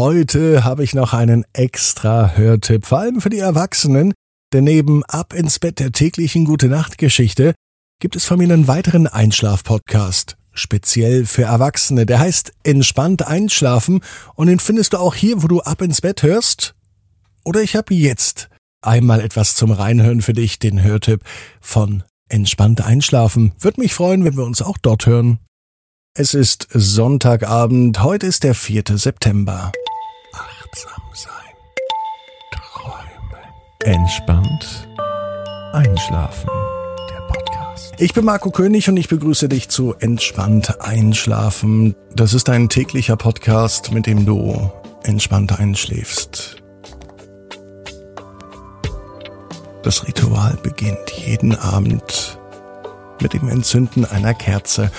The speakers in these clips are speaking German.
Heute habe ich noch einen extra Hörtipp, vor allem für die Erwachsenen, denn neben Ab ins Bett der täglichen Gute Nacht Geschichte gibt es von mir einen weiteren Einschlaf-Podcast, speziell für Erwachsene. Der heißt Entspannt einschlafen und den findest du auch hier, wo du Ab ins Bett hörst. Oder ich habe jetzt einmal etwas zum Reinhören für dich, den Hörtipp von Entspannt einschlafen. Würde mich freuen, wenn wir uns auch dort hören. Es ist Sonntagabend, heute ist der 4. September. Achtsam sein. Träumen. Entspannt. Einschlafen. Der Podcast. Ich bin Marco König und ich begrüße dich zu Entspannt Einschlafen. Das ist ein täglicher Podcast, mit dem du entspannt einschläfst. Das Ritual beginnt jeden Abend mit dem Entzünden einer Kerze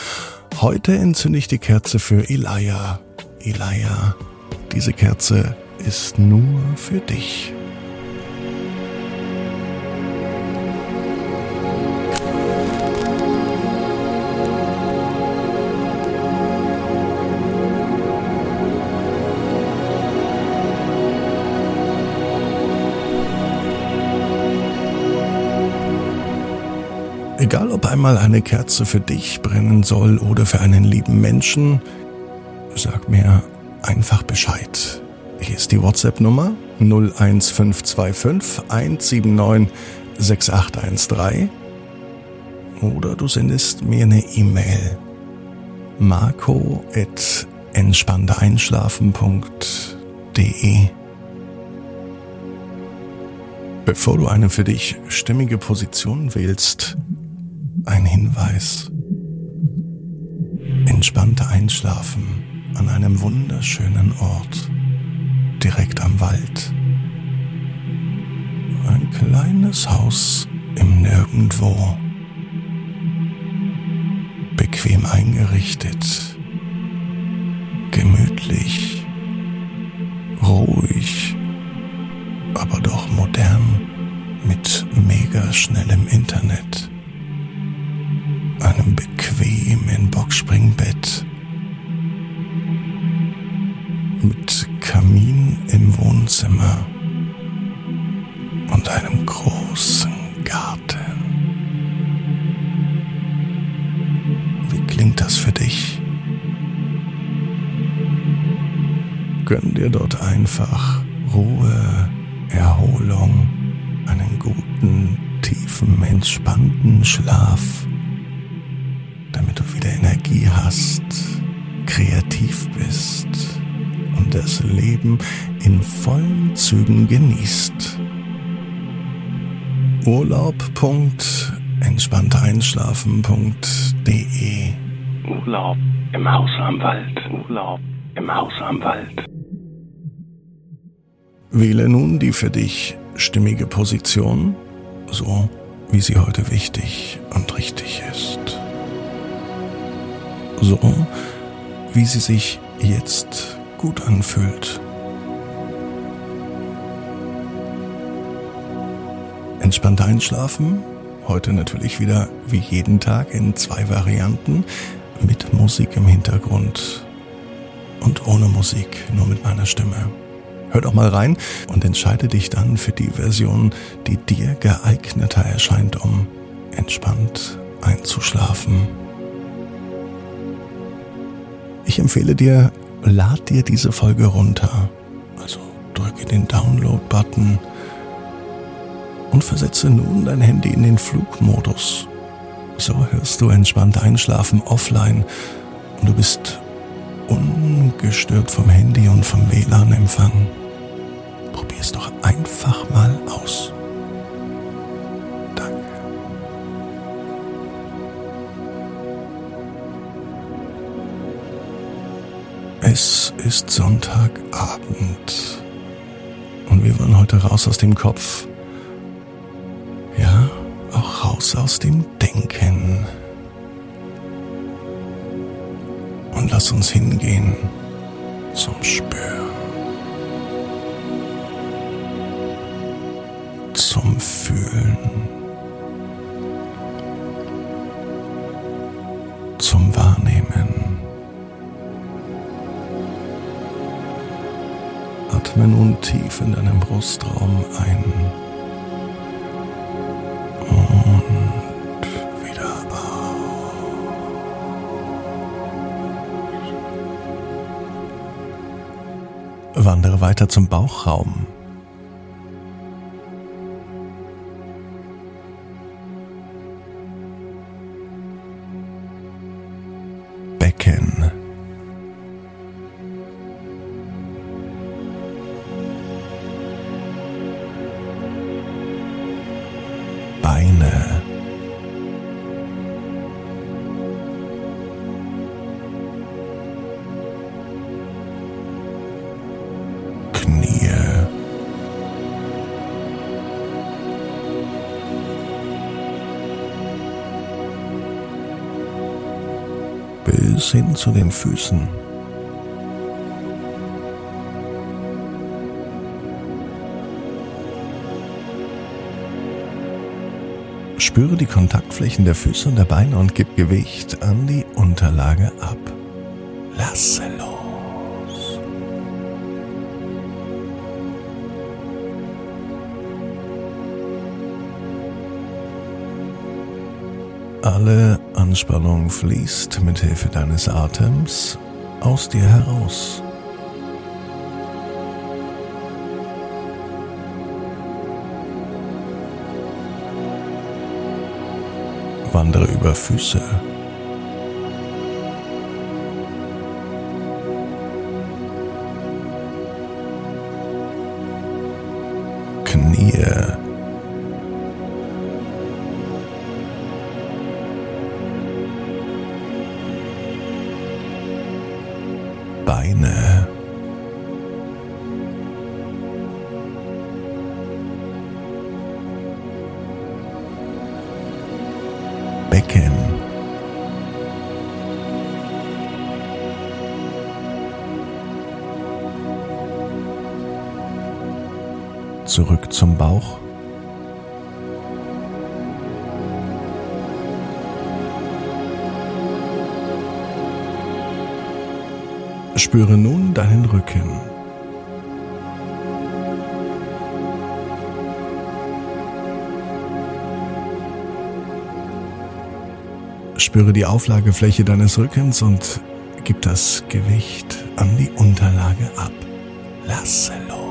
Heute entzünde ich die Kerze für Elia. Elia, diese Kerze ist nur für dich. Egal ob einmal eine Kerze für dich brennen soll oder für einen lieben Menschen, sag mir einfach Bescheid. Hier ist die WhatsApp-Nummer 01525 179 6813 oder du sendest mir eine E-Mail marco at entspannteeinschlafen.de Bevor du eine für dich stimmige Position wählst, ein Hinweis. Entspannte Einschlafen an einem wunderschönen Ort, direkt am Wald. Ein kleines Haus im Nirgendwo. Bequem eingerichtet, gemütlich, ruhig, aber doch modern mit mega schnellem Internet einfach Ruhe, Erholung, einen guten, tiefen, entspannten Schlaf damit du wieder Energie hast, kreativ bist und das Leben in vollen Zügen genießt. Urlaub.entspannteinschlafen.de Urlaub im Haus am Wald. Urlaub im Haus am Wald. Wähle nun die für dich stimmige Position, so wie sie heute wichtig und richtig ist so wie sie sich jetzt gut anfühlt. Entspannt einschlafen, heute natürlich wieder wie jeden Tag in zwei Varianten, mit Musik im Hintergrund und ohne Musik, nur mit meiner Stimme. Hör doch mal rein und entscheide dich dann für die Version, die dir geeigneter erscheint, um entspannt einzuschlafen. Ich empfehle dir, lad dir diese Folge runter. Also drücke den Download-Button und versetze nun dein Handy in den Flugmodus. So hörst du entspannt einschlafen offline und du bist ungestört vom Handy und vom WLAN-Empfang. Es doch einfach mal aus. Es ist Sonntagabend und wir wollen heute raus aus dem Kopf. Ja, auch raus aus dem Denken. Und lass uns hingehen zum Spüren. Zum Fühlen. Zum Wahrnehmen. Atme nun tief in deinem Brustraum ein und wieder aus. Wandere weiter zum Bauchraum. Hin zu den Füßen. Spüre die Kontaktflächen der Füße und der Beine und gib Gewicht an die Unterlage ab. Lasse los. Alle Anspannung fließt mit Hilfe deines Atems aus dir heraus. Wandere über Füße. Beine. Becken. Zurück zum Bauch. Spüre nun deinen Rücken. Spüre die Auflagefläche deines Rückens und gib das Gewicht an die Unterlage ab. Lasse los.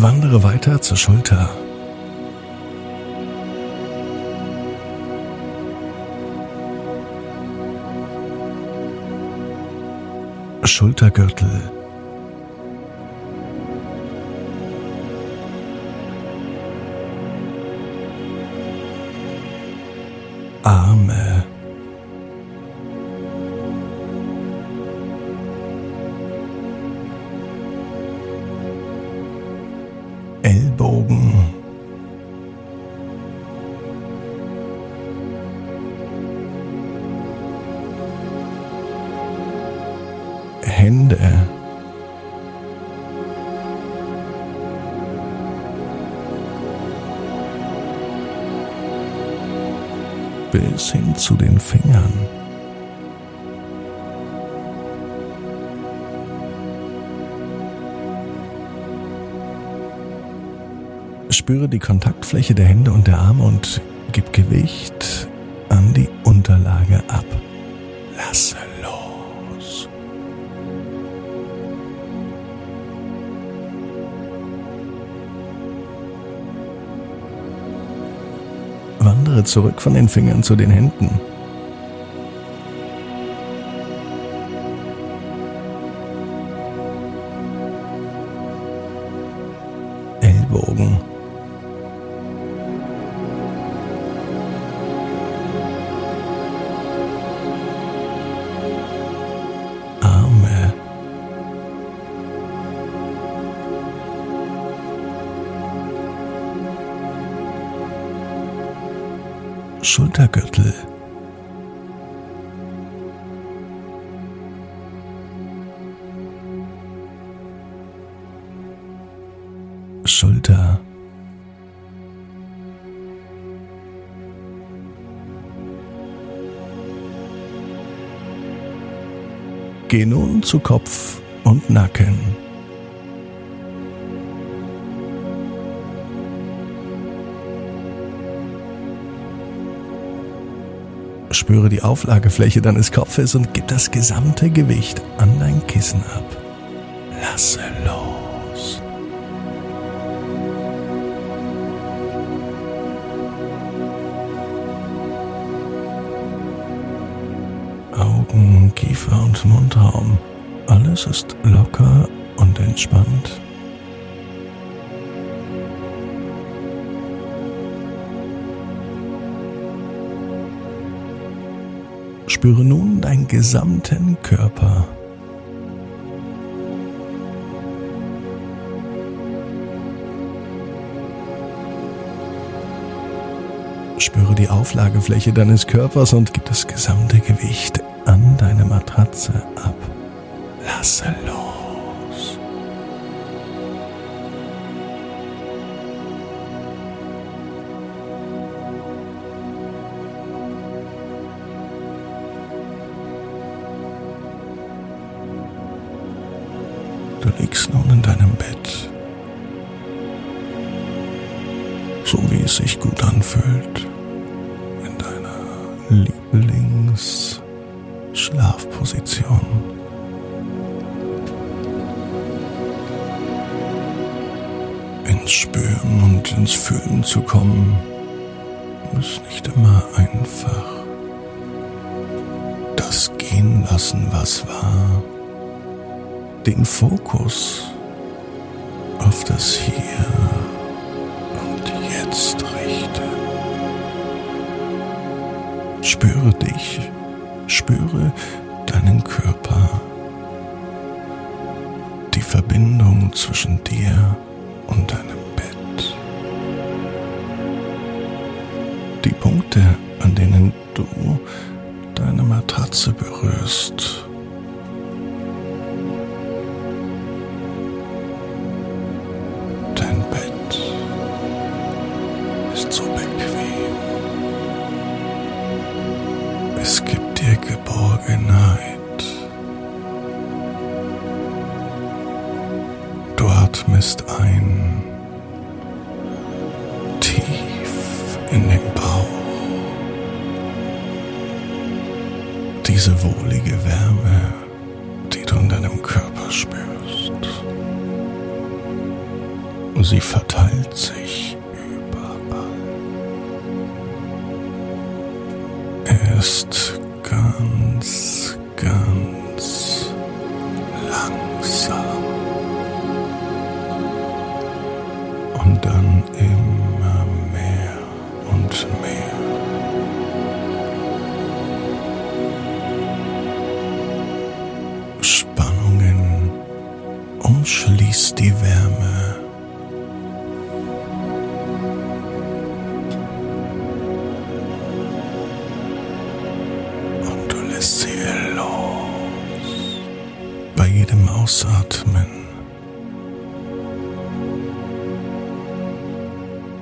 Wandere weiter zur Schulter. Schultergürtel. Bis hin zu den Fingern. Spüre die Kontaktfläche der Hände und der Arme und gib Gewicht Wandere zurück von den Fingern zu den Händen. Geh nun zu Kopf und Nacken. Spüre die Auflagefläche deines Kopfes und gib das gesamte Gewicht an dein Kissen ab. Lasse los. Augen, Kiefer und Mundraum. Alles ist locker und entspannt. Spüre nun deinen gesamten Körper. Spüre die Auflagefläche deines Körpers und gib das gesamte Gewicht an deine Matratze ab. Lasse los. Du liegst nun in deinem Bett, so wie es sich gut anfühlt, in deiner Lieblingsschlafposition. Ins Spüren und ins Fühlen zu kommen, ist nicht immer einfach. Das Gehen lassen, was war, den Fokus auf das Hier und Jetzt richte. Spüre dich, spüre deinen Körper, die Verbindung zwischen dir und deinem Bett, die Punkte, an denen du deine Matratze berührst. Dein Bett ist so bequem. Es gibt Geborgenheit. Du atmest ein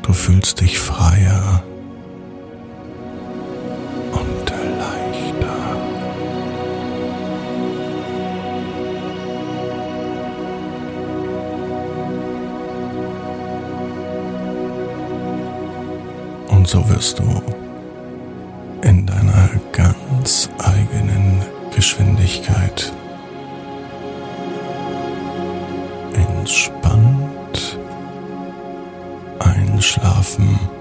Du fühlst dich freier und leichter. Und so wirst du in deiner ganz eigenen Geschwindigkeit entspannt einschlafen.